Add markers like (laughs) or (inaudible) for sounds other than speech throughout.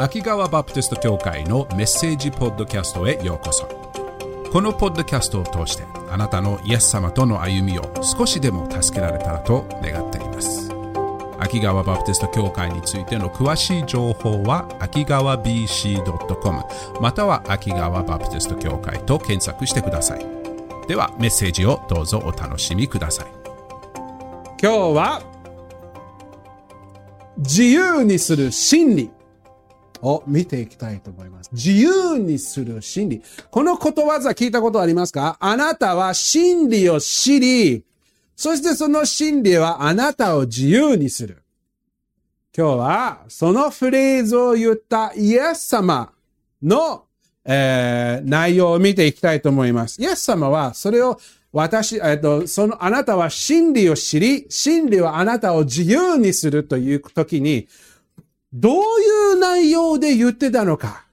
秋川バプテスト教会のメッセージポッドキャストへようこそ。このポッドキャストを通してあなたのイエス様との歩みを少しでも助けられたらと願っています。秋川バプテスト教会についての詳しい情報は秋川 BC.com または秋川バプテスト教会と検索してください。ではメッセージをどうぞお楽しみください。今日は自由にする真理。を見ていきたいと思います。自由にする真理。このことわざ聞いたことありますか？あなたは真理を知り、そしてその真理はあなたを自由にする。今日はそのフレーズを言ったイエス様の、えー、内容を見ていきたいと思います。イエス様はそれを私、えっと、そのあなたは真理を知り、真理はあなたを自由にするという時に、どういう内容で言ってたのか。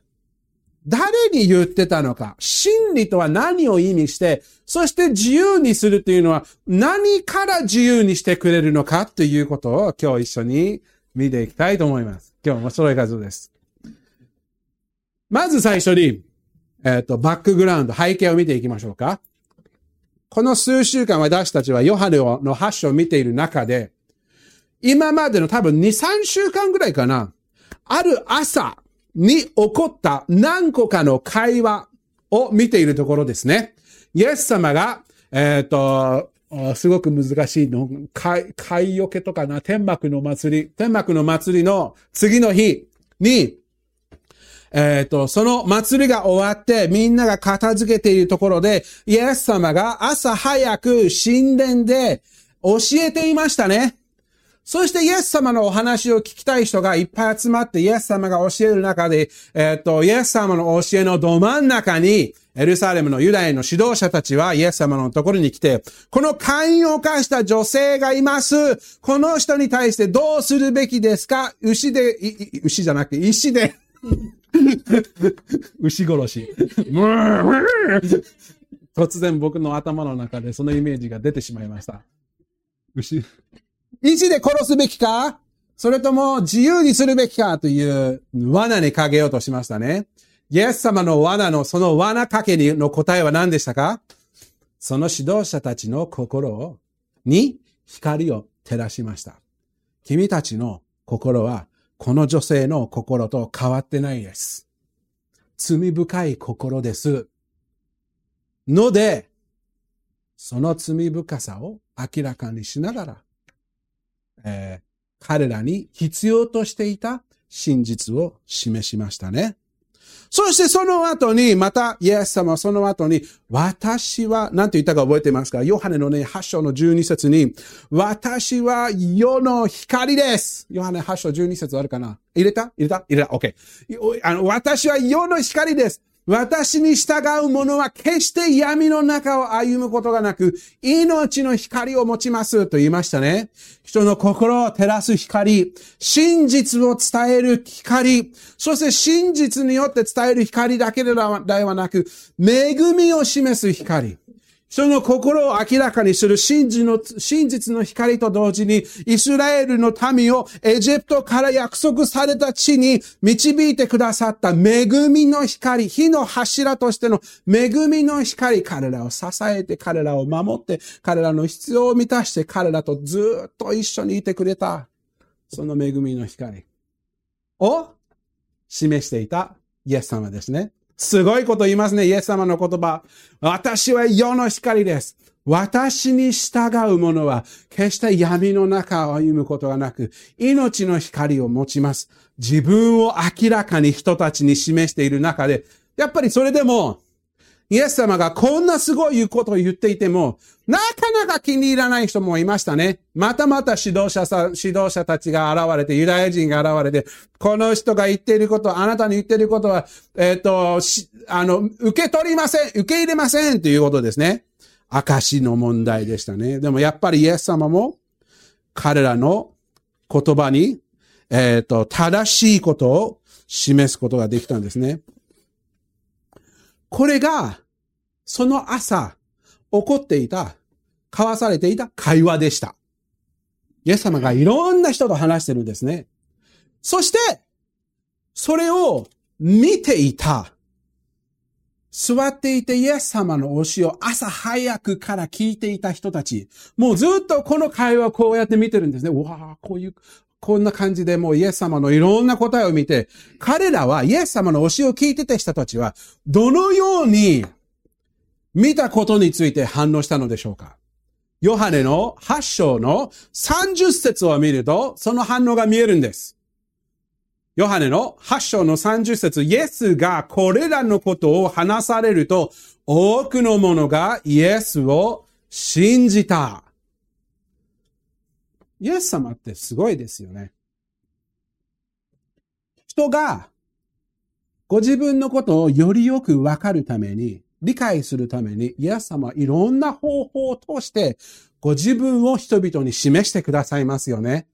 誰に言ってたのか。真理とは何を意味して、そして自由にするというのは何から自由にしてくれるのかということを今日一緒に見ていきたいと思います。今日もそれ数です。まず最初に、えっ、ー、と、バックグラウンド、背景を見ていきましょうか。この数週間私たちはヨハネの発祥を見ている中で、今までの多分2、3週間ぐらいかな、ある朝に起こった何個かの会話を見ているところですね。イエス様が、えっ、ー、と、すごく難しいの。海、海よけとかな、天幕の祭り、天幕の祭りの次の日に、えっ、ー、と、その祭りが終わってみんなが片付けているところで、イエス様が朝早く神殿で教えていましたね。そしてイエス様のお話を聞きたい人がいっぱい集まってイエス様が教える中で、えっ、ー、と、イエス様の教えのど真ん中に、エルサレムのユダヤの指導者たちはイエス様のところに来て、この会員を犯した女性がいます。この人に対してどうするべきですか？牛で、牛じゃなくて石で (laughs) 牛殺し。(laughs) 突然僕の頭の中でそのイメージが出てしまいました。牛。石で殺すべきか？それとも自由にするべきかという罠にかけようとしましたね。イエス様の罠のその罠かけの答えは何でしたか？その指導者たちの心に光を照らしました。君たちの心はこの女性の心と変わってないです。罪深い心です。ので、その罪深さを明らかにしながら、えー、彼らに必要としていた真実を示しましたね。そしてその後に、また、イエス様はその後に、私は、なんて言ったか覚えてますか？ヨハネのね、8章の12節に、私は世の光です。ヨハネ8章12節あるかな？入れた？入れた？入れた ?OK。あの、私は世の光です。私に従う者は決して闇の中を歩むことがなく、命の光を持ちますと言いましたね。人の心を照らす光、真実を伝える光、そして真実によって伝える光だけではなく、恵みを示す光。その心を明らかにする真実の真実の光と同時に、イスラエルの民をエジプトから約束された地に導いてくださった恵みの光、火の柱としての恵みの光、彼らを支えて、彼らを守って、彼らの必要を満たして、彼らとずっと一緒にいてくれた、その恵みの光を示していたイエス様ですね。すごいこと言いますね、イエス様の言葉。私は世の光です。私に従う者は、決して闇の中を歩むことがなく、命の光を持ちます。自分を明らかに人たちに示している中で、やっぱりそれでも、イエス様がこんなすごいことを言っていても、なかなか気に入らない人もいましたね。またまた指導者さ、指導者たちが現れて、ユダヤ人が現れて、この人が言っていること、あなたに言っていることは、えっ、ー、と、あの、受け取りません、受け入れませんということですね。証の問題でしたね。でもやっぱりイエス様も、彼らの言葉に、えっ、ー、と、正しいことを示すことができたんですね。これが、その朝、起こっていた、交わされていた会話でした。イエス様がいろんな人と話してるんですね。そして、それを見ていた。座っていてイエス様の教えを朝早くから聞いていた人たち。もうずっとこの会話をこうやって見てるんですね。うわあ、こういう、こんな感じでもうイエス様のいろんな答えを見て、彼らはイエス様の教えを聞いてた人たちは、どのように見たことについて反応したのでしょうか？ヨハネの8章の30節を見ると、その反応が見えるんです。ヨハネの8章の30節イエスがこれらのことを話されると、多くの者がイエスを信じた。イエス様ってすごいですよね。人がご自分のことをよりよくわかるために、理解するために、イエス様はいろんな方法を通してご自分を人々に示してくださいますよね。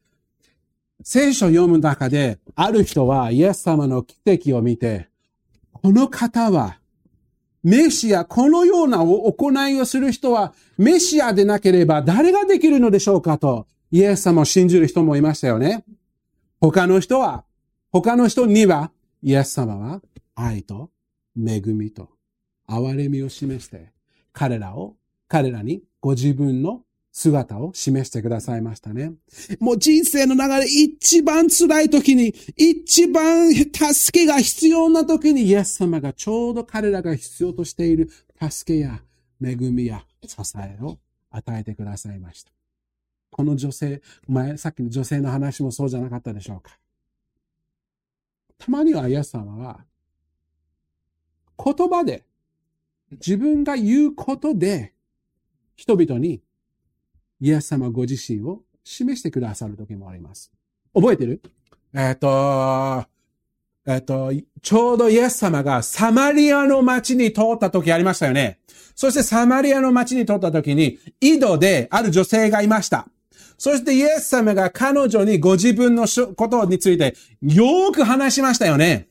聖書を読む中で、ある人はイエス様の奇跡を見て、この方は、メシア、このような行いをする人は、メシアでなければ誰ができるのでしょうかと、イエス様を信じる人もいましたよね。他の人は、他の人には、イエス様は愛と恵みと憐れみを示して、彼らを、彼らにご自分の姿を示してくださいましたね。もう人生の流れ一番辛い時に、一番助けが必要な時に、イエス様がちょうど彼らが必要としている助けや恵みや支えを与えてくださいました。この女性、前、さっきの女性の話もそうじゃなかったでしょうか。たまにはイエス様は、言葉で、自分が言うことで、人々にイエス様ご自身を示してくださる時もあります。覚えてる？えっ、ー、と、えっ、ー、と、ちょうどイエス様がサマリアの町に通った時ありましたよね。そしてサマリアの町に通った時に、井戸である女性がいました。そしてイエス様が彼女にご自分のことについてよく話しましたよね。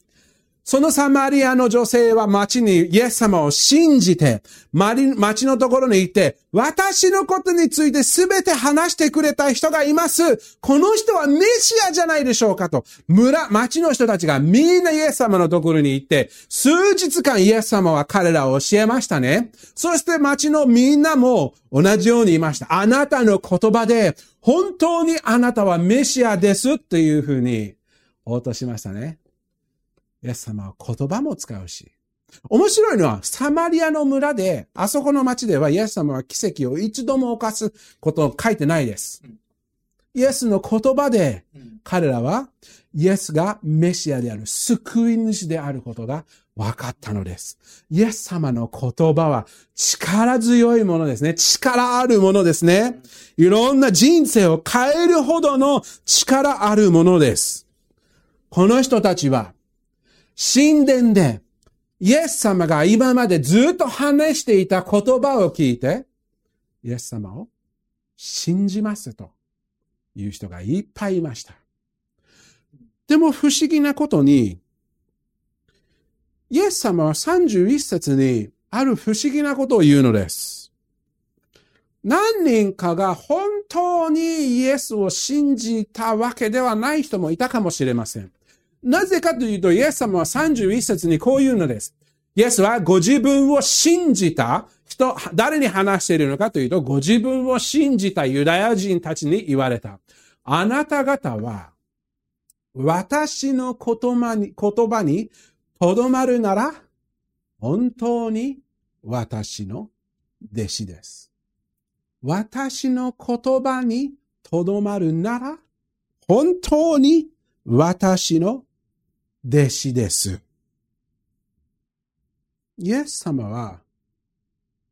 そのサマリアの女性は町にイエス様を信じて、町のところに行って、私のことについて全て話してくれた人がいます。この人はメシアじゃないでしょうかと、村、町の人たちがみんなイエス様のところに行って、数日間イエス様は彼らを教えましたね。そして町のみんなも同じように言いました。あなたの言葉で、本当にあなたはメシアですっていうふうに応答しましたね。イエス様は言葉も使うし。面白いのは、サマリアの村で、あそこの町ではイエス様は奇跡を一度も犯すことを書いてないです。イエスの言葉で、彼らはイエスがメシアである、救い主であることが分かったのです。イエス様の言葉は力強いものですね。力あるものですね。いろんな人生を変えるほどの力あるものです。この人たちは神殿で、イエス様が今までずっと話していた言葉を聞いて、イエス様を信じますという人がいっぱいいました。でも不思議なことに、イエス様は31節にある不思議なことを言うのです。何人かが本当にイエスを信じたわけではない人もいたかもしれません。なぜかというと、イエス様は31節にこう言うのです。イエスはご自分を信じた人、誰に話しているのかというと、ご自分を信じたユダヤ人たちに言われた。あなた方は、私の言葉に、言葉にとどまるなら、本当に私の弟子です。私の言葉にとどまるなら、本当に私の弟子です。イエス様は、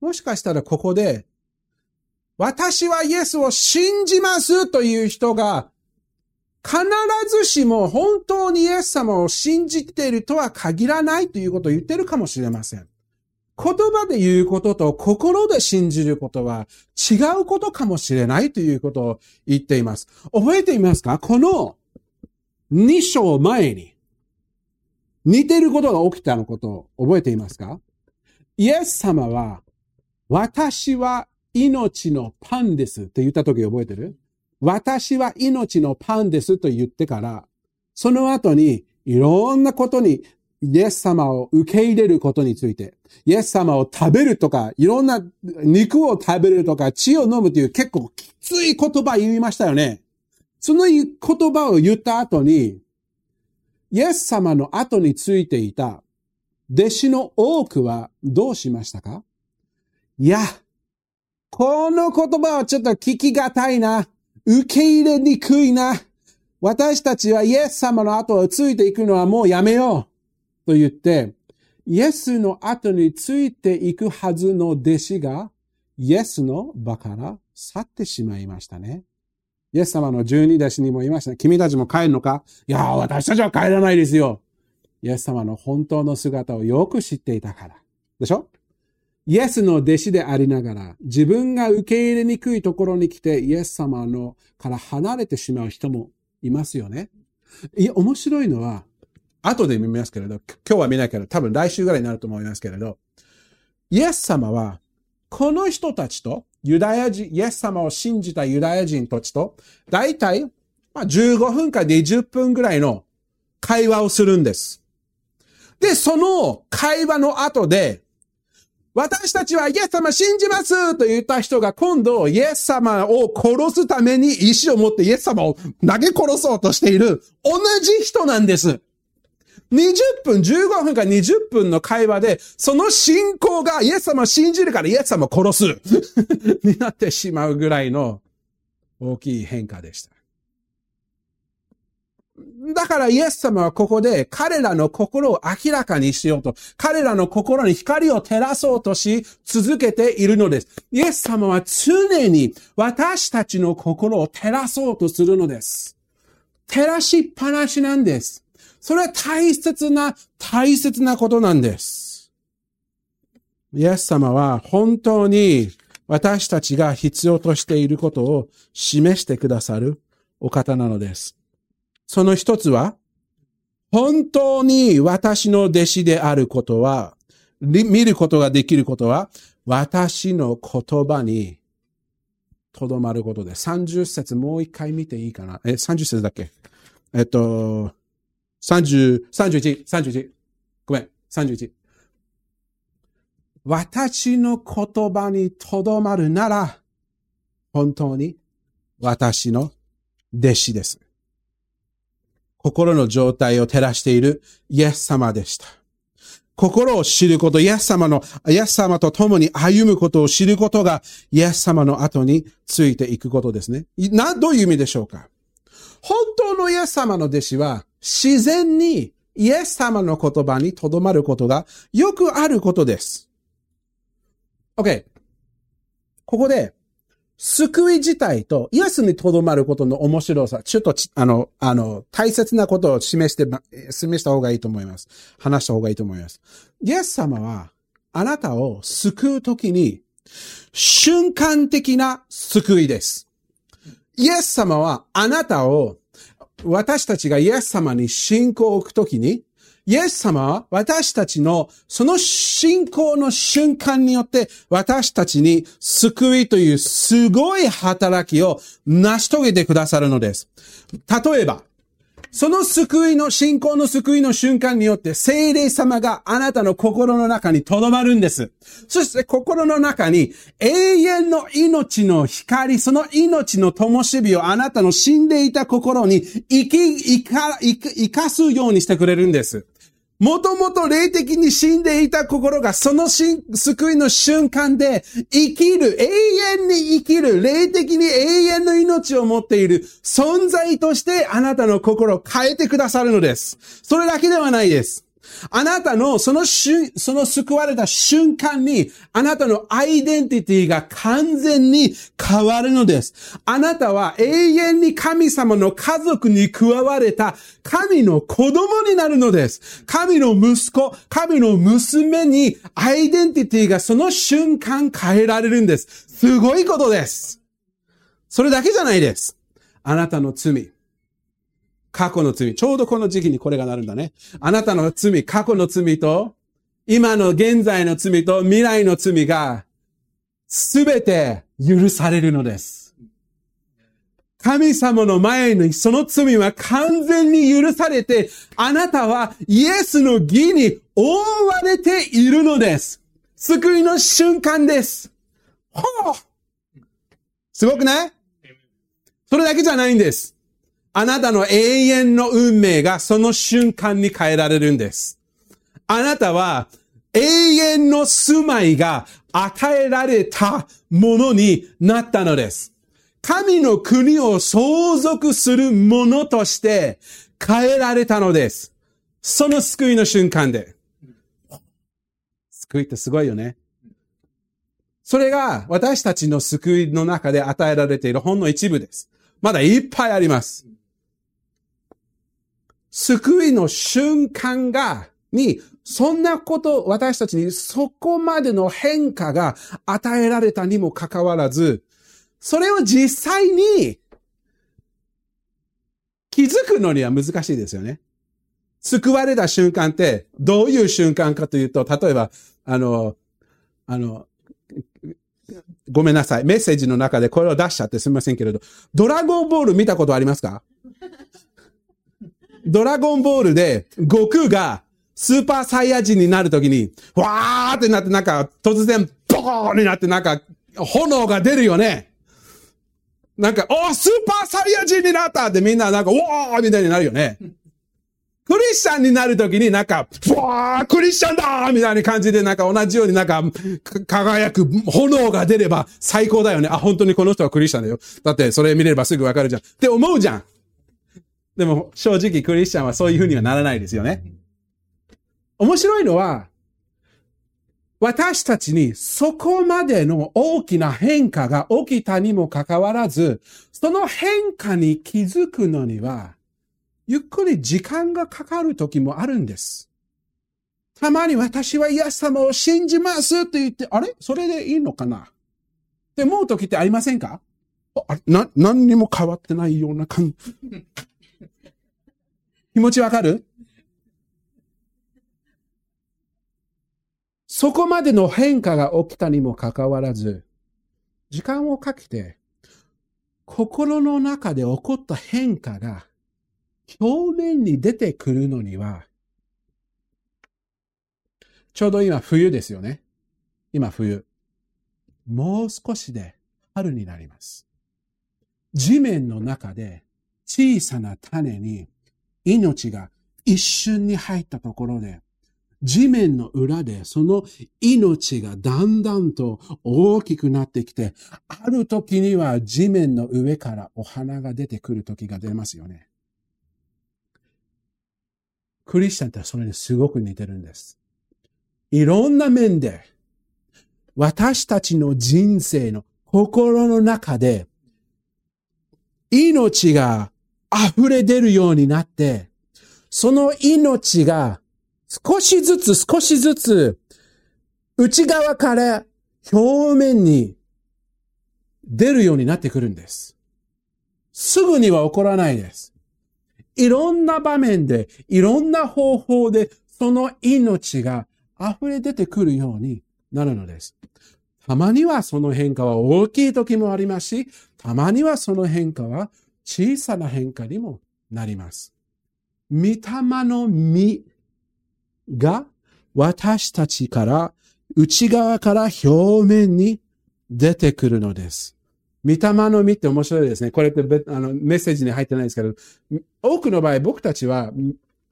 もしかしたらここで、私はイエスを信じますという人が、必ずしも本当にイエス様を信じているとは限らないということを言ってるかもしれません。言葉で言うことと心で信じることは違うことかもしれないということを言っています。覚えていますか？この2章前に、似てることが起きたのことを覚えていますか？イエス様は、私は命のパンですって言った時覚えてる？私は命のパンですと言ってから、その後にいろんなことに、イエス様を受け入れることについて、イエス様を食べるとか、いろんな肉を食べるとか、血を飲むという結構きつい言葉言いましたよね。その言葉を言った後に、イエス様の後についていた弟子の多くはどうしましたか？いや、この言葉はちょっと聞きがたいな。受け入れにくいな。私たちはイエス様の後をついていくのはもうやめよう。と言って、イエスの後についていくはずの弟子が、イエスの場から去ってしまいましたね。イエス様の十二弟子にも言いました。君たちも帰るのか？いや、私たちは帰らないですよ。イエス様の本当の姿をよく知っていたから。でしょ？イエスの弟子でありながら、自分が受け入れにくいところに来て、イエス様のから離れてしまう人もいますよね。いや、面白いのは、後で見ますけれど、今日は見ないけど、多分来週ぐらいになると思いますけれど、イエス様は、この人たちと、ユダヤ人、イエス様を信じたユダヤ人たちと、だいたい、まあ、15分か20分ぐらいの会話をするんです。で、その会話の後で、私たちはイエス様信じますと言った人が今度イエス様を殺すために意志を持ってイエス様を投げ殺そうとしている同じ人なんです。20分、15分か20分の会話で、その信仰がイエス様を信じるからイエス様を殺す (laughs) になってしまうぐらいの大きい変化でした。だからイエス様はここで彼らの心を明らかにしようと、彼らの心に光を照らそうとし続けているのです。イエス様は常に私たちの心を照らそうとするのです。照らしっぱなしなんです。それは大切な、大切なことなんです。イエス様は本当に私たちが必要としていることを示してくださるお方なのです。その一つは、本当に私の弟子であることは、見ることができることは、私の言葉にとどまることです。30節もう一回見ていいかな？え、30節だっけ？えっと、30、31、31。ごめん、31。私の言葉にとどまるなら、本当に私の弟子です。心の状態を照らしているイエス様でした。心を知ること、イエス様の、イエス様と共に歩むことを知ることが、イエス様の後についていくことですね。な、どういう意味でしょうか？本当のイエス様の弟子は、自然にイエス様の言葉にとどまることがよくあることです。OK。ここで、救い自体とイエスにとどまることの面白さ、ちょっとあの、あの、大切なことを示して、示した方がいいと思います。話した方がいいと思います。イエス様は、あなたを救うときに、瞬間的な救いです。イエス様はあなたを、私たちがイエス様に信仰を置くときに、イエス様は私たちのその信仰の瞬間によって私たちに救いというすごい働きを成し遂げてくださるのです。例えば、その救いの、信仰の救いの瞬間によって、精霊様があなたの心の中に留まるんです。そして心の中に永遠の命の光、その命の灯火をあなたの死んでいた心に生き、生か、生かすようにしてくれるんです。もともと霊的に死んでいた心がその救いの瞬間で生きる、永遠に生きる、霊的に永遠の命を持っている存在としてあなたの心を変えてくださるのです。それだけではないです。あなたのその瞬、その救われた瞬間に、あなたのアイデンティティが完全に変わるのです。あなたは永遠に神様の家族に加われた神の子供になるのです。神の息子、神の娘にアイデンティティがその瞬間変えられるんです。すごいことです。それだけじゃないです。あなたの罪。過去の罪。ちょうどこの時期にこれがなるんだね。あなたの罪、過去の罪と、今の現在の罪と未来の罪が、すべて許されるのです。神様の前にその罪は完全に許されて、あなたはイエスの義に覆われているのです。救いの瞬間です。ほうすごくない？それだけじゃないんです。あなたの永遠の運命がその瞬間に変えられるんです。あなたは永遠の住まいが与えられたものになったのです。神の国を相続するものとして変えられたのです。その救いの瞬間で。救いってすごいよね。それが私たちの救いの中で与えられているほんの一部です。まだいっぱいあります。救いの瞬間が、に、そんなこと、私たちにそこまでの変化が与えられたにもかかわらず、それを実際に気づくのには難しいですよね。救われた瞬間ってどういう瞬間かというと、例えば、あの、あの、ごめんなさい。メッセージの中でこれを出しちゃってすみませんけれど、ドラゴンボール見たことありますか？ドラゴンボールで、悟空がスーパーサイヤ人になるときに、わーってなってなんか突然、ボーンになってなんか炎が出るよね。なんか、おースーパーサイヤ人になったってみんななんか、おーみたいになるよね。クリスチャンになるときになんか、ふわークリスチャンだみたいな感じでなんか同じようになんか、輝く炎が出れば最高だよね。あ、本当にこの人はクリスチャンだよ。だってそれ見ればすぐわかるじゃん。って思うじゃん。でも正直クリスチャンはそういう風にはならないですよね。面白いのは、私たちにそこまでの大きな変化が起きたにもかかわらず、その変化に気づくのには、ゆっくり時間がかかる時もあるんです。たまに私はイエス様を信じますって言って、あれ？それでいいのかな？って思う時ってありませんか？あれ？な、何にも変わってないような感じ。気持ちわかる？そこまでの変化が起きたにもかかわらず、時間をかけて、心の中で起こった変化が表面に出てくるのには、ちょうど今冬ですよね。今冬。もう少しで春になります。地面の中で小さな種に命が一瞬に入ったところで地面の裏でその命がだんだんと大きくなってきて、ある時には地面の上からお花が出てくる時が出ますよね。クリスチャンってそれにすごく似てるんです。いろんな面で、私たちの人生の心の中で、命が溢れ出るようになって、その命が少しずつ少しずつ内側から表面に出るようになってくるんです。すぐには起こらないです。いろんな場面で、いろんな方法で、その命が溢れ出てくるようになるのです。たまにはその変化は大きい時もありますし、たまにはその変化は小さな変化にもなります。御霊の実が私たちから内側から表面に出てくるのです。御霊の実って面白いですね。これってあのメッセージに入ってないですけど、多くの場合僕たちは、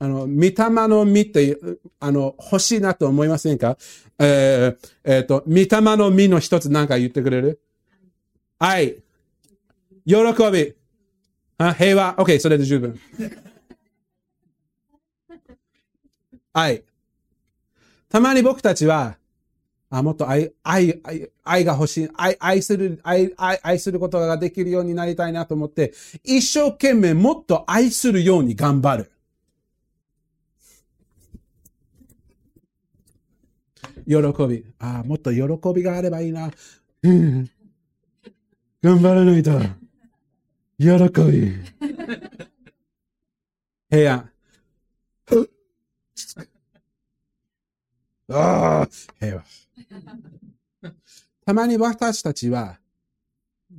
あの、御霊の実って、あの、欲しいなと思いませんか？えー、え、ー、と、御霊の実の一つ何か言ってくれる？愛。喜び。あ平和。OK、それで十分。(laughs) 愛。たまに僕たちは、あ、もっと愛、愛、愛、愛が欲しい、愛、愛する、愛、愛、愛することができるようになりたいなと思って、一生懸命もっと愛するように頑張る。喜び。あ、もっと喜びがあればいいな。うん、頑張らないと。喜び。平安。ああ、平和。たまに私たちは、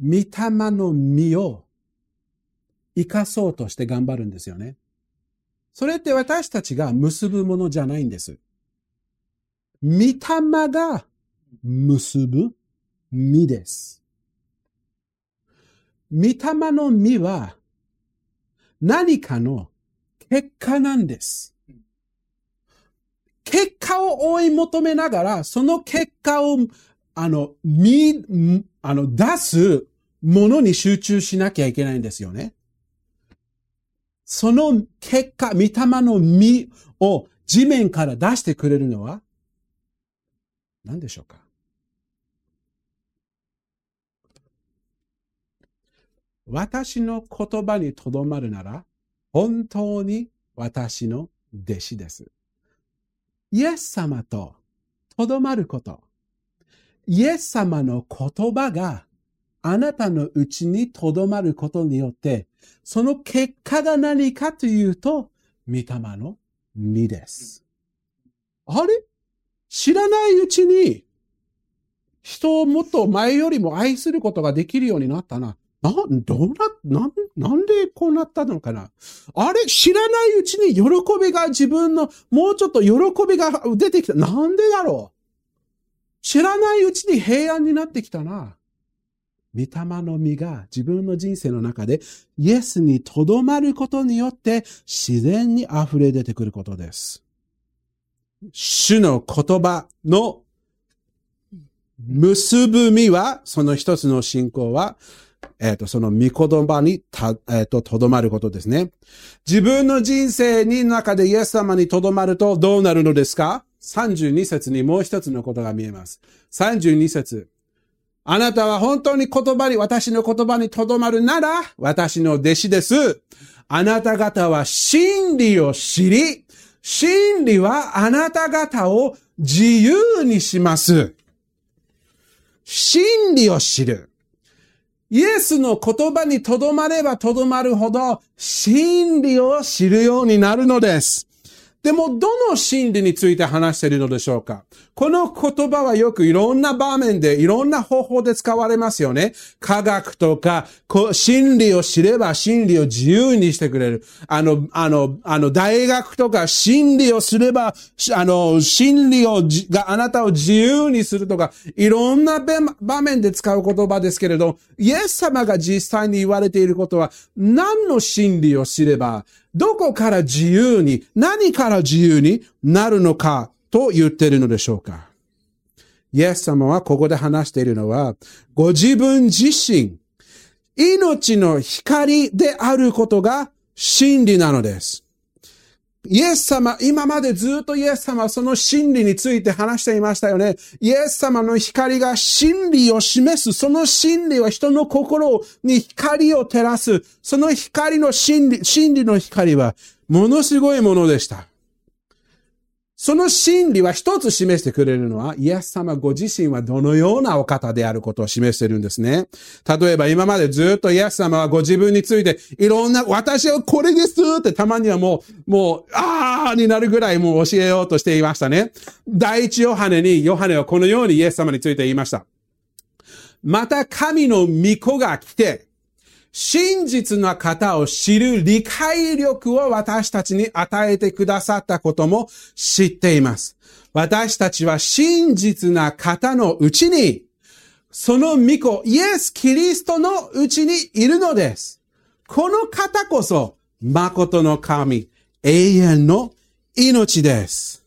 御霊の実を生かそうとして頑張るんですよね。それって私たちが結ぶものじゃないんです。御霊が結ぶ実です。御霊の実は何かの結果なんです。結果を追い求めながら、その結果を、あの、み、あの、出すものに集中しなきゃいけないんですよね。その結果、御霊の実を地面から出してくれるのは何でしょうか？私の言葉にとどまるなら、本当に私の弟子です。イエス様ととどまること。イエス様の言葉があなたのうちにとどまることによって、その結果が何かというと、御霊の実です。あれ？知らないうちに、人をもっと前よりも愛することができるようになったな。な、どうな、な、なんでこうなったのかな？あれ、知らないうちに喜びが自分の、もうちょっと喜びが出てきた。なんでだろう？知らないうちに平安になってきたな。御霊の実が自分の人生の中でイエスにとどまることによって自然に溢れ出てくることです。主の言葉の結ぶ実は、その一つの信仰は、えっ、ー、と、その御言葉にた、えっ、ー、と、とどまることですね。自分の人生に中でイエス様にとどまるとどうなるのですか ?32 節にもう一つのことが見えます。32節あなたは本当に言葉に、私の言葉にとどまるなら、私の弟子です。あなた方は真理を知り、真理はあなた方を自由にします。真理を知る。イエスの言葉にとどまればとどまるほど、真理を知るようになるのです。でも、どの真理について話しているのでしょうか？この言葉はよくいろんな場面で、いろんな方法で使われますよね。科学とか、真理を知れば真理を自由にしてくれる。あの、あの、あの、大学とか真理をすれば、あの、真理を、があなたを自由にするとか、いろんな場面で使う言葉ですけれど、イエス様が実際に言われていることは、何の真理を知れば、どこから自由に、何から自由になるのかと言っているのでしょうか？イエス様はここで話しているのは、ご自分自身、命の光であることが真理なのです。イエス様、今までずっとイエス様はその真理について話していましたよね。イエス様の光が真理を示す。その真理は人の心に光を照らす。その光の真理、真理の光はものすごいものでした。その真理は一つ示してくれるのは、イエス様ご自身はどのようなお方であることを示してるんですね。例えば今までずっとイエス様はご自分について、いろんな、私はこれですってたまにはもう、もう、あーになるぐらいもう教えようとしていましたね。第一ヨハネに、ヨハネはこのようにイエス様について言いました。また神の御子が来て、真実な方を知る理解力を私たちに与えてくださったことも知っています。私たちは真実な方のうちに、その御子、イエス・キリストのうちにいるのです。この方こそ、誠の神、永遠の命です。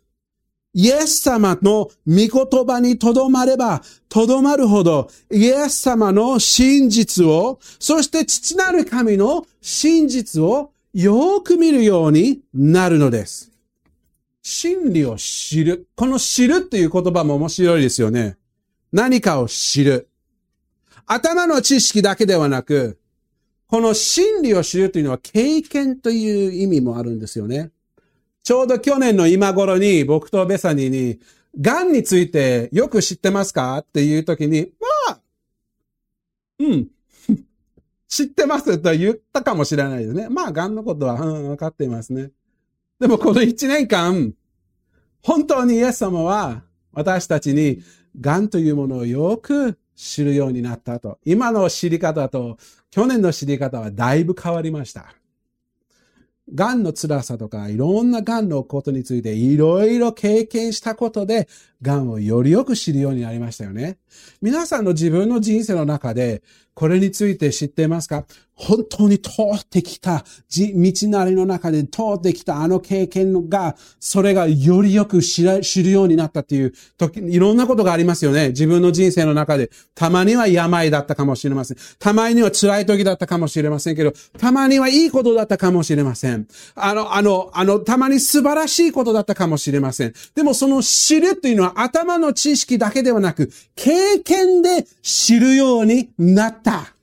イエス様の御言葉にとどまれば、とどまるほど、イエス様の真実を、そして父なる神の真実をよく見るようになるのです。真理を知る。この知るっていう言葉も面白いですよね。何かを知る。頭の知識だけではなく、この真理を知るというのは経験という意味もあるんですよね。ちょうど去年の今頃に僕とベサニーに、癌についてよく知ってますか？っていう時に、まあ、うん。(laughs) 知ってます？と言ったかもしれないですね。まあ、癌のことは、うん、分かっていますね。でもこの一年間、本当にイエス様は私たちに癌というものをよく知るようになったと。今の知り方と去年の知り方はだいぶ変わりました。癌の辛さとか、いろんな癌のことについていろいろ経験したことで、癌をよりよく知るようになりましたよね。皆さんの自分の人生の中で、これについて知っていますか？本当に通ってきた、道なりの中で通ってきたあの経験が、それがよりよく知るようになったっていう時、いろんなことがありますよね。自分の人生の中で。たまには病だったかもしれません。たまには辛い時だったかもしれませんけど、たまにはいいことだったかもしれません。あの、あの、あの、たまに素晴らしいことだったかもしれません。でもその知るっていうのは頭の知識だけではなく、経験で知るようになった。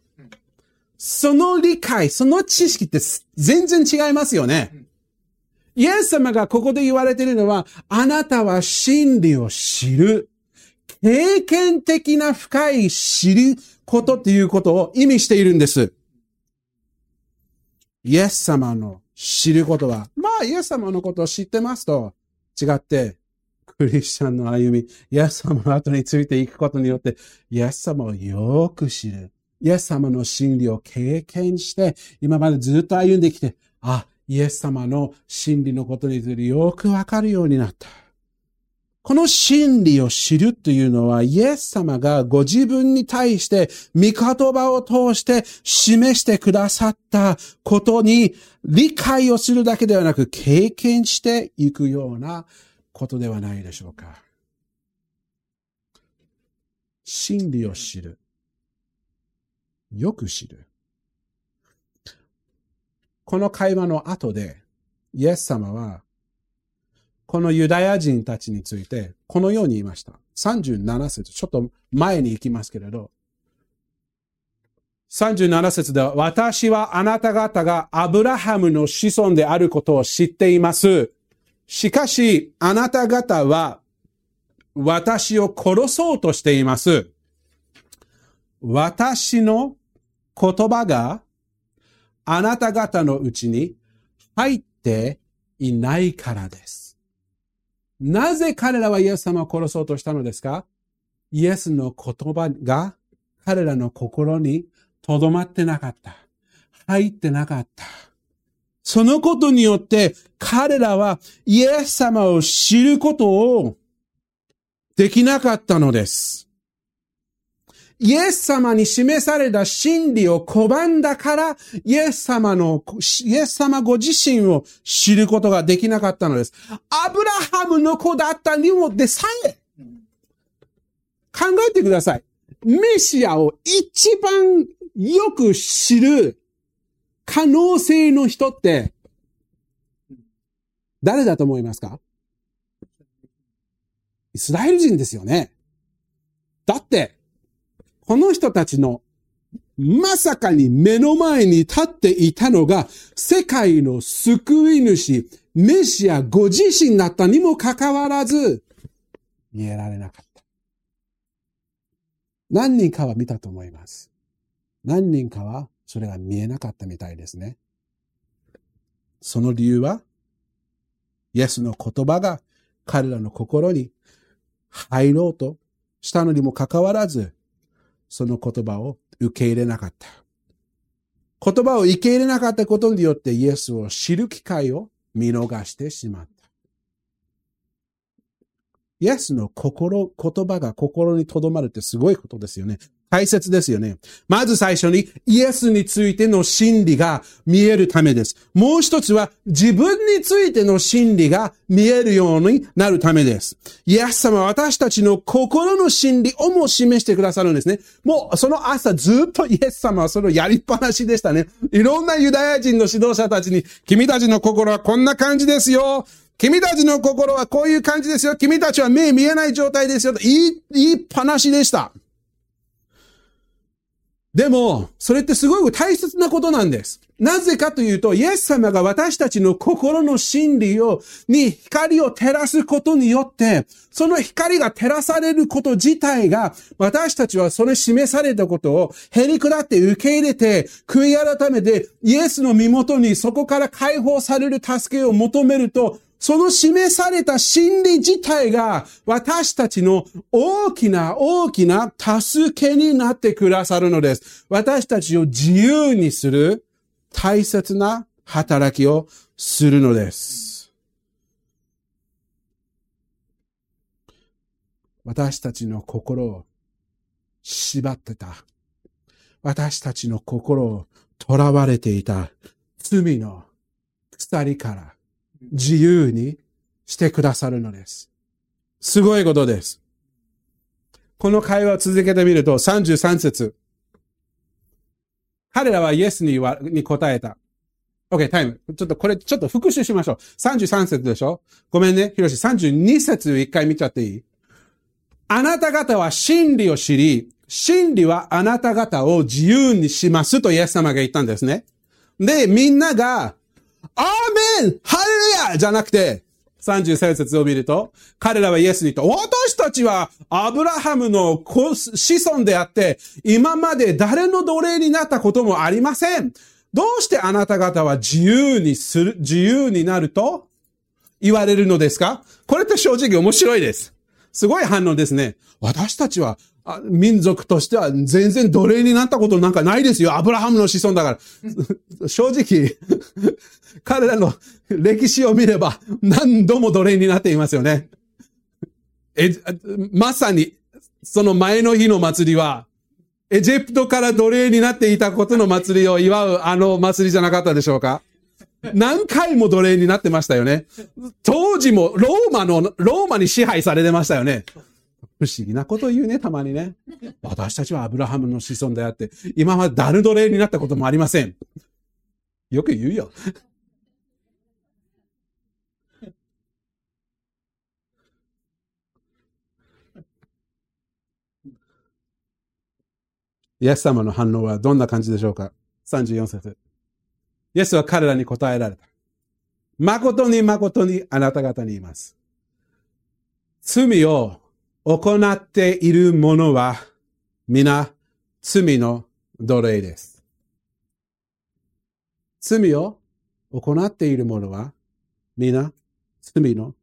その理解、その知識って全然違いますよね。イエス様がここで言われているのは、あなたは真理を知る。経験的な深い知ることっていうことを意味しているんです。イエス様の知ることは、まあイエス様のことを知ってますと違って、クリスチャンの歩み、イエス様の後についていくことによって、イエス様をよく知る。イエス様の真理を経験して、今までずっと歩んできて、あ、イエス様の真理のことについてよくわかるようになった。この真理を知るというのは、イエス様がご自分に対して、御言葉を通して示してくださったことに理解をするだけではなく、経験していくようなことではないでしょうか。真理を知る。よく知る。この会話の後で、イエス様は、このユダヤ人たちについて、このように言いました。37節、ちょっと前に行きますけれど、37節では、私はあなた方がアブラハムの子孫であることを知っています。しかし、あなた方は、私を殺そうとしています。私の言葉があなた方のうちに入っていないからです。なぜ彼らはイエス様を殺そうとしたのですか？イエスの言葉が彼らの心に留まってなかった。入ってなかった。そのことによって彼らはイエス様を知ることをできなかったのです。イエス様に示された真理を拒んだから、イエス様の、イエス様ご自身を知ることができなかったのです。アブラハムの子だったにもでさえ、考えてください。メシアを一番よく知る可能性の人って、誰だと思いますか？イスラエル人ですよね。だって、この人たちのまさかに目の前に立っていたのが世界の救い主、メシアご自身だったにもかかわらず、見えられなかった。何人かは見たと思います。何人かはそれが見えなかったみたいですね。その理由は、イエスの言葉が彼らの心に入ろうとしたのにもかかわらず、その言葉を受け入れなかった。言葉を受け入れなかったことによってイエスを知る機会を見逃してしまった。イエスの心、言葉が心に留まるってすごいことですよね。大切ですよね。まず最初に、イエスについての真理が見えるためです。もう一つは、自分についての真理が見えるようになるためです。イエス様は私たちの心の真理をも示してくださるんですね。もう、その朝ずっとイエス様はそれをやりっぱなしでしたね。いろんなユダヤ人の指導者たちに、君たちの心はこんな感じですよ。君たちの心はこういう感じですよ。君たちは目見えない状態ですよ。言い、言いっぱなしでした。でも、それってすごい大切なことなんです。なぜかというと、イエス様が私たちの心の真理を、に光を照らすことによって、その光が照らされること自体が、私たちはそれ示されたことを、へり下って受け入れて、悔い改めて、イエスの身元にそこから解放される助けを求めると、その示された真理自体が私たちの大きな大きな助けになってくださるのです。私たちを自由にする大切な働きをするのです。私たちの心を縛ってた。私たちの心を囚われていた罪の鎖から自由にしてくださるのです。すごいことです。この会話を続けてみると33節。彼らはイエスにに答えた。OK, タイム。ちょっとこれ、ちょっと復習しましょう。33節でしょ？ごめんね、ヒロシ。32節一回見ちゃっていい？あなた方は真理を知り、真理はあなた方を自由にしますとイエス様が言ったんですね。で、みんなが、アーメンハレルヤじゃなくて、33節を見ると、彼らはイエスに言った。私たちはアブラハムの子孫であって、今まで誰の奴隷になったこともありません。どうしてあなた方は自由にする、自由になると言われるのですか?これって正直面白いです。すごい反応ですね。私たちは民族としては全然奴隷になったことなんかないですよ。アブラハムの子孫だから。(laughs) 正直、彼らの歴史を見れば何度も奴隷になっていますよね。え、まさに、その前の日の祭りは、エジプトから奴隷になっていたことの祭りを祝うあの祭りじゃなかったでしょうか？何回も奴隷になってましたよね。当時もローマの、ローマに支配されてましたよね。不思議なこと言うね、たまにね。私たちはアブラハムの子孫であって、今までダル奴隷になったこともありません。よく言うよ。イエス様の反応はどんな感じでしょうか ?34 節。イエスは彼らに答えられた。誠に誠にあなた方に言います。罪を行っているものは皆罪の奴隷です。罪を行っているものは皆罪の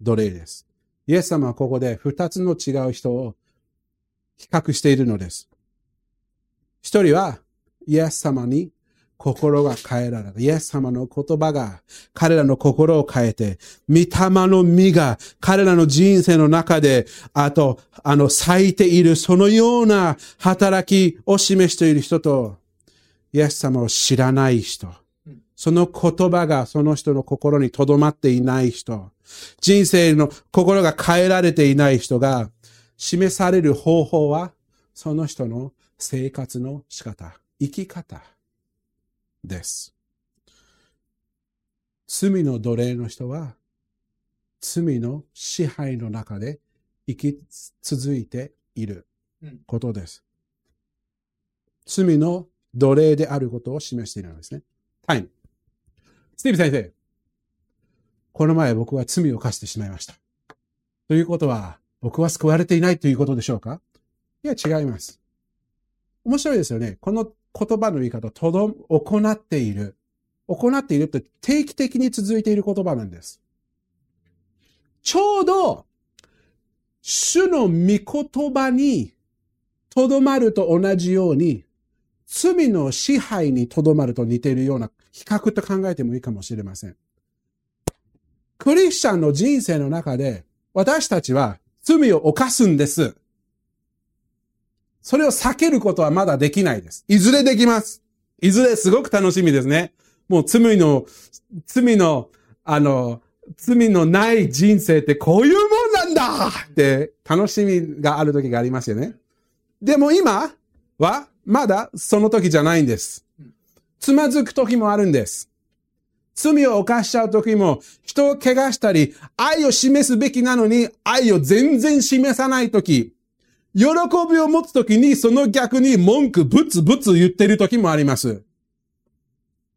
奴隷です。イエス様はここで二つの違う人を比較しているのです。一人はイエス様に心が変えられた。イエス様の言葉が彼らの心を変えて、御霊の実が彼らの人生の中で、あと、あの、咲いているそのような働きを示している人と、イエス様を知らない人。その言葉がその人の心に留まっていない人。人生の心が変えられていない人が示される方法は、その人の生活の仕方、生き方。です。罪の奴隷の人は、罪の支配の中で生き続いていることです。罪の奴隷であることを示しているんですね。タイム。スティーブ先生。この前僕は罪を犯してしまいました。ということは、僕は救われていないということでしょうか？いや、違います。面白いですよね。この言葉の言い方、とど、行っている。行っているって定期的に続いている言葉なんです。ちょうど、主の御言葉にとどまると同じように、罪の支配にとどまると似ているような比較と考えてもいいかもしれません。クリスチャンの人生の中で、私たちは罪を犯すんです。それを避けることはまだできないです。いずれできます。いずれすごく楽しみですね。もう罪の、罪の、あの、罪のない人生ってこういうもんなんだって楽しみがある時がありますよね。でも今はまだその時じゃないんです。つまずく時もあるんです。罪を犯しちゃう時も、人を怪我したり、愛を示すべきなのに、愛を全然示さない時、喜びを持つときに、その逆に文句ぶつぶつ言ってるときもあります。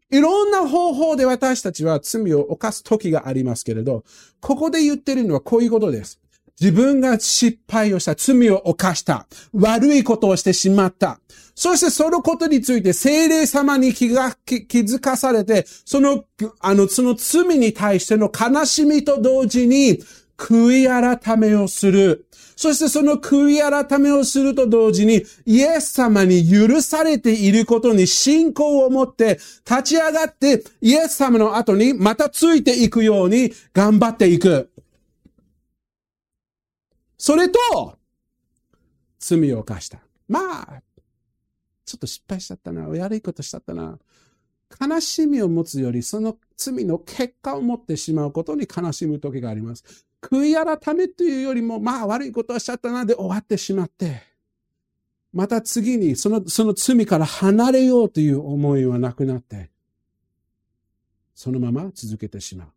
いろんな方法で私たちは罪を犯すときがありますけれど、ここで言ってるのはこういうことです。自分が失敗をした、罪を犯した、悪いことをしてしまった。そしてそのことについて精霊様に気が気づかされて、その、あの、その罪に対しての悲しみと同時に、悔い改めをする。そしてその悔い改めをすると同時に、イエス様に許されていることに信仰を持って立ち上がって、イエス様の後にまたついていくように頑張っていく。それと、罪を犯した。まあ、ちょっと失敗しちゃったな。悪いことしちゃったな。悲しみを持つより、その罪の結果を持ってしまうことに悲しむ時があります。悔い改めというよりも、まあ悪いことをしちゃったなで終わってしまって、また次にその、その罪から離れようという思いはなくなって、そのまま続けてしまう。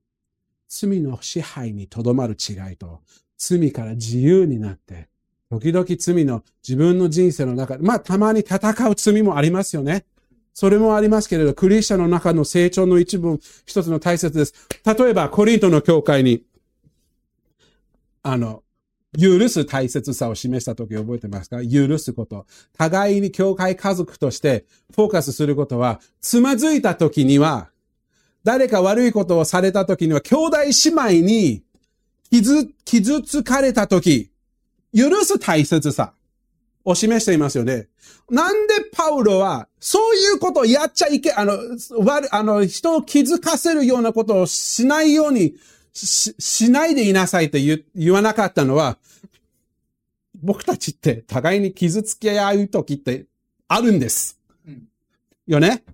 罪の支配にとどまる違いと、罪から自由になって、時々罪の自分の人生の中で、まあたまに戦う罪もありますよね。それもありますけれど、クリスチャンの中の成長の一部、一つの大切です。例えば、コリントの教会に、あの、許す大切さを示した時覚えてますか？許すこと。互いに教会家族としてフォーカスすることは、つまずいた時には、誰か悪いことをされた時には、兄弟姉妹に傷、傷つかれた時、許す大切さを示していますよね。なんでパウロは、そういうことをやっちゃいけ、あの、悪、あの、人を気づかせるようなことをしないようにし、しないでいなさいと言言わなかったのは、僕たちって互いに傷つけ合う時ってあるんです。よね、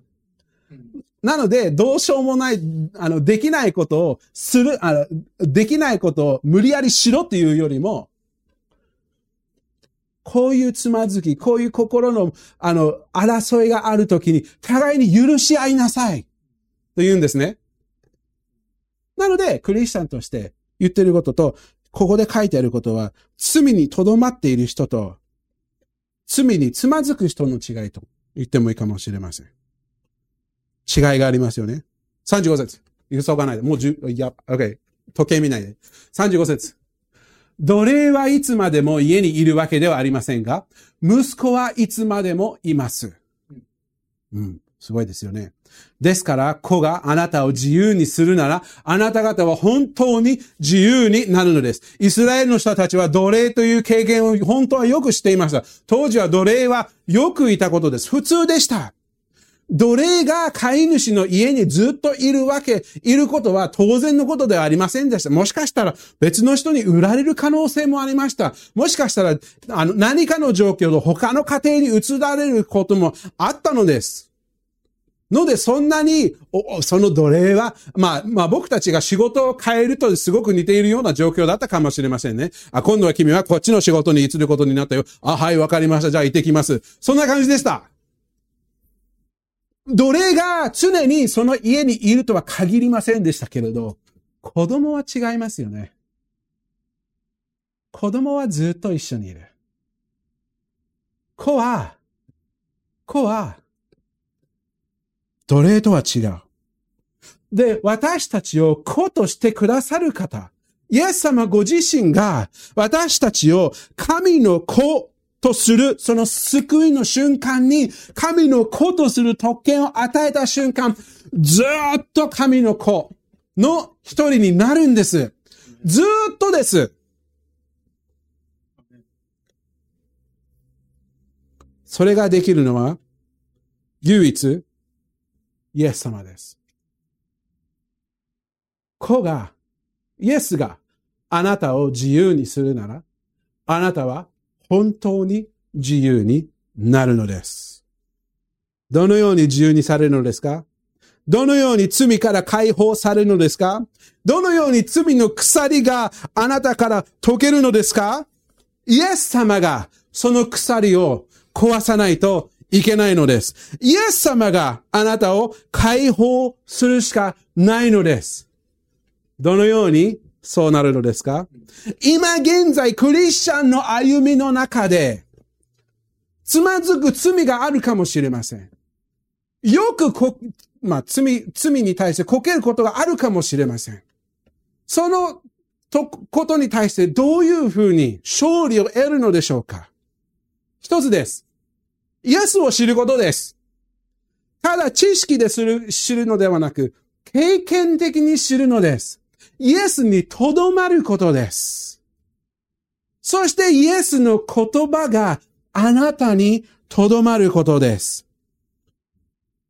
なので、どうしようもない、あの、できないことをする、あの、できないことを無理やりしろっていうよりも、こういうつまずき、こういう心の、あの、争いがあるときに、互いに許し合いなさい。と言うんですね。なので、クリスチャンとして言ってることと、ここで書いてあることは、罪にとどまっている人と、罪につまずく人の違いと言ってもいいかもしれません。違いがありますよね。35節。急がないで。もう10、いや、OK。時計見ないで。35節。奴隷はいつまでも家にいるわけではありませんが、息子はいつまでもいます。うん。すごいですよね。ですから、子があなたを自由にするなら、あなた方は本当に自由になるのです。イスラエルの人たちは奴隷という経験を本当はよく知っていました。当時は奴隷はよくいたことです。普通でした。奴隷が飼い主の家にずっといるわけ、いることは当然のことではありませんでした。もしかしたら別の人に売られる可能性もありました。もしかしたら、あの、何かの状況で他の家庭に移られることもあったのです。ので、そんなに、その奴隷は、まあ、まあ僕たちが仕事を変えるとすごく似ているような状況だったかもしれませんね。あ、今度は君はこっちの仕事に移ることになったよ。あ、はい、わかりました。じゃあ行ってきます。そんな感じでした。奴隷が常にその家にいるとは限りませんでしたけれど、子供は違いますよね。子供はずっと一緒にいる。子は、子は、奴隷とは違う？で、私たちを子としてくださる方、イエス様ご自身が私たちを神の子とする、その救いの瞬間に、神の子とする特権を与えた瞬間、ずっと神の子の一人になるんです。ずっとです。それができるのは、唯一、イエス様です。子が、イエスがあなたを自由にするなら、あなたは本当に自由になるのです。どのように自由にされるのですか？どのように罪から解放されるのですか？どのように罪の鎖があなたから解けるのですか？イエス様がその鎖を壊さないといけないのです。イエス様があなたを解放するしかないのです。どのようにそうなるのですか？今現在クリスチャンの歩みの中で、つまずく罪があるかもしれません。よくこ、まあ、罪、罪に対してこけることがあるかもしれません。そのと、ことに対してどういうふうに勝利を得るのでしょうか？一つです。イエスを知ることです。ただ知識でする、知るのではなく、経験的に知るのです。イエスにとどまることです。そしてイエスの言葉があなたにとどまることです。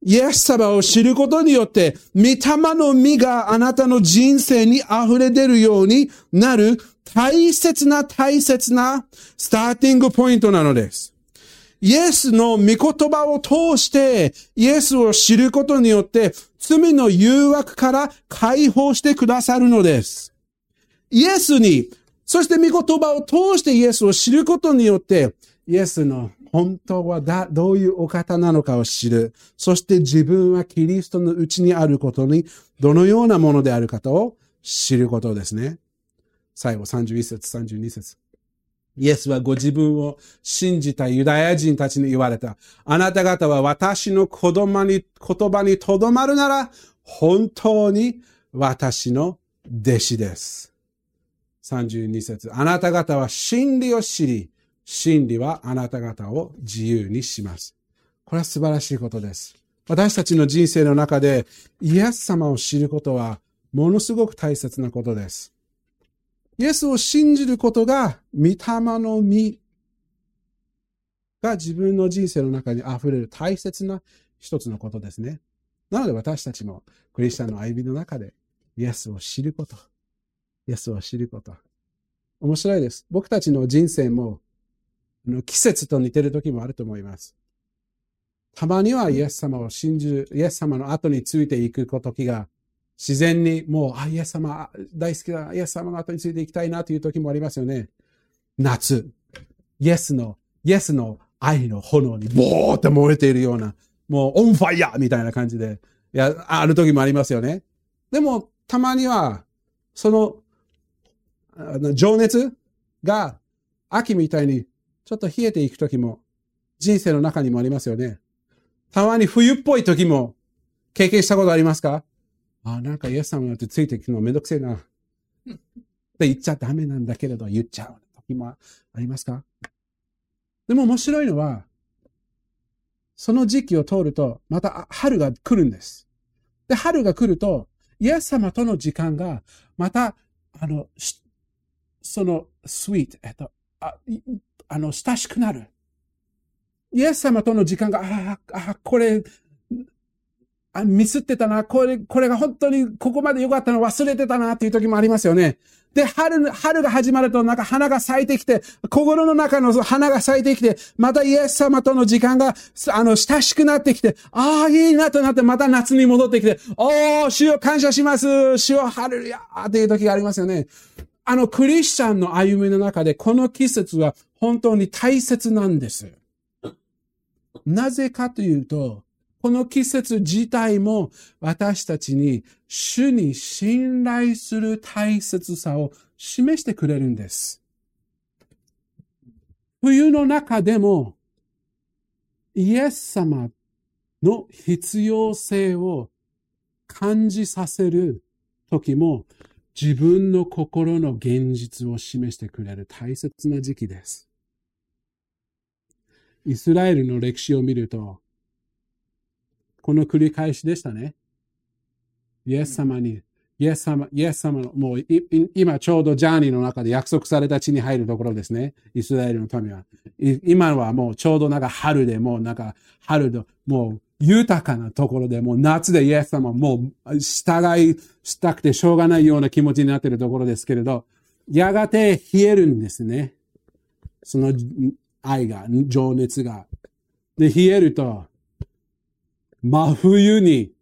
イエス様を知ることによって、御霊の実があなたの人生に溢れ出るようになる大切な大切なスターティングポイントなのです。イエスの御言葉を通して、イエスを知ることによって、罪の誘惑から解放してくださるのです。イエスに、そして御言葉を通してイエスを知ることによって、イエスの本当はだ、どういうお方なのかを知る。そして自分はキリストのうちにあることに、どのようなものであるかを知ることですね。最後31節、32節。イエスはご自分を信じたユダヤ人たちに言われた。あなた方は私の子供に、言葉にとどまるなら、本当に私の弟子です。32節。あなた方は真理を知り、真理はあなた方を自由にします。これは素晴らしいことです。私たちの人生の中でイエス様を知ることはものすごく大切なことです。イエスを信じることが、御霊の実が自分の人生の中に溢れる大切な一つのことですね。なので私たちもクリスチャンの歩みの中でイエスを知ること。イエスを知ること。面白いです。僕たちの人生も季節と似てる時もあると思います。たまにはイエス様を信じる、イエス様の後についていく時が、自然にもう、あ、イエス様大好きだ、イエス様の後についていきたいなという時もありますよね。夏、イエスの、イエスの愛の炎にボーって燃えているような、もうオンファイヤーみたいな感じで、いや、ある時もありますよね。でも、たまには、その、情熱が秋みたいにちょっと冷えていく時も人生の中にもありますよね。たまに冬っぽい時も経験したことありますか？あ、なんかイエス様ってついていくのめんどくせえな。って言っちゃダメなんだけれど言っちゃう時もありますか？でも面白いのは、その時期を通ると、また春が来るんです。で、春が来ると、イエス様との時間が、また、あの、その、スイート、えっと、ああの、親しくなる。イエス様との時間が、ああ、これ、あ、ミスってたな、これ、これが本当にここまで良かったの忘れてたなっていう時もありますよね。で、春、春が始まるとなんか花が咲いてきて、心の中の花が咲いてきて、またイエス様との時間が、あの、親しくなってきて、ああ、いいなとなって、また夏に戻ってきて、おー、主よ感謝します。主よハレルヤーっていう時がありますよね。あの、クリスチャンの歩みの中で、この季節は本当に大切なんです。なぜかというと、この季節自体も私たちに主に信頼する大切さを示してくれるんです。冬の中でもイエス様の必要性を感じさせる時も自分の心の現実を示してくれる大切な時期です。イスラエルの歴史を見ると、この繰り返しでしたね。イエス様に、イエス様、イエス様の、もう今ちょうどジャーニーの中で約束された地に入るところですね。イスラエルの民は。今はもうちょうどなんか春でもうなんか春でもう豊かなところでもう夏でイエス様もう従いしたくてしょうがないような気持ちになっているところですけれど、やがて冷えるんですね。その愛が、情熱が。で、冷えると、真冬に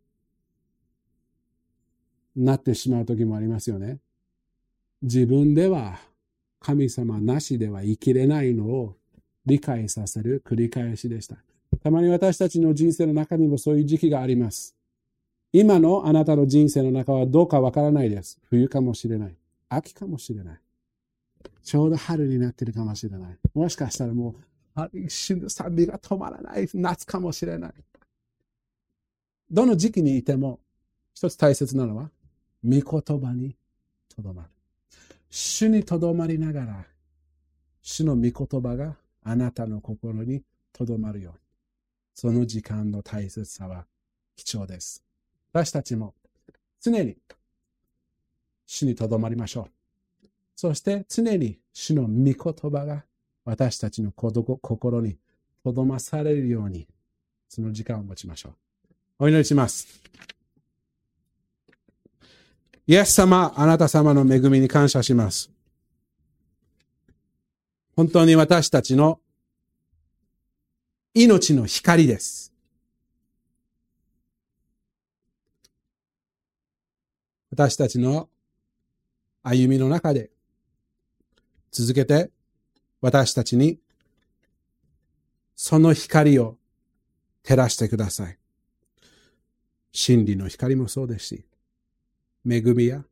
なってしまう時もありますよね。自分では神様なしでは生きれないのを理解させる繰り返しでした。たまに私たちの人生の中にもそういう時期があります。今のあなたの人生の中はどうかわからないです。冬かもしれない。秋かもしれない。ちょうど春になってるかもしれない。もしかしたらもう、一瞬で賛美が止まらない夏かもしれない。どの時期にいても、一つ大切なのは、御言葉にとどまる。主にとどまりながら、主の御言葉があなたの心にとどまるように。その時間の大切さは貴重です。私たちも常に主にとどまりましょう。そして常に主の御言葉が私たちの心にとどまされるように、その時間を持ちましょう。お祈りします。イエス様、あなた様の恵みに感謝します。本当に私たちの命の光です。私たちの歩みの中で続けて私たちにその光を照らしてください。真理の光もそうですし、恵みや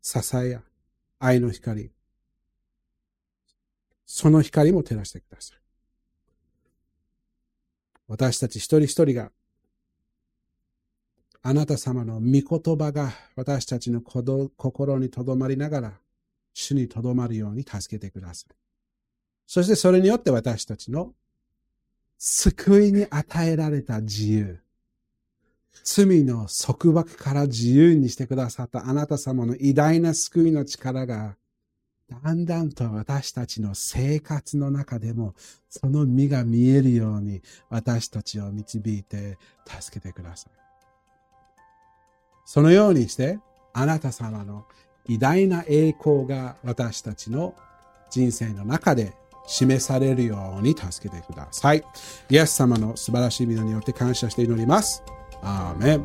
支えや愛の光、その光も照らしてください。私たち一人一人が、あなた様の御言葉が私たちの心にとどまりながら、主にとどまるように助けてください。そしてそれによって私たちの救いに与えられた自由、罪の束縛から自由にしてくださったあなた様の偉大な救いの力がだんだんと私たちの生活の中でも、その実が見えるように私たちを導いて助けてください。そのようにして、あなた様の偉大な栄光が私たちの人生の中で示されるように助けてください。イエス様の素晴らしい皆によって感謝して祈ります。アーメン。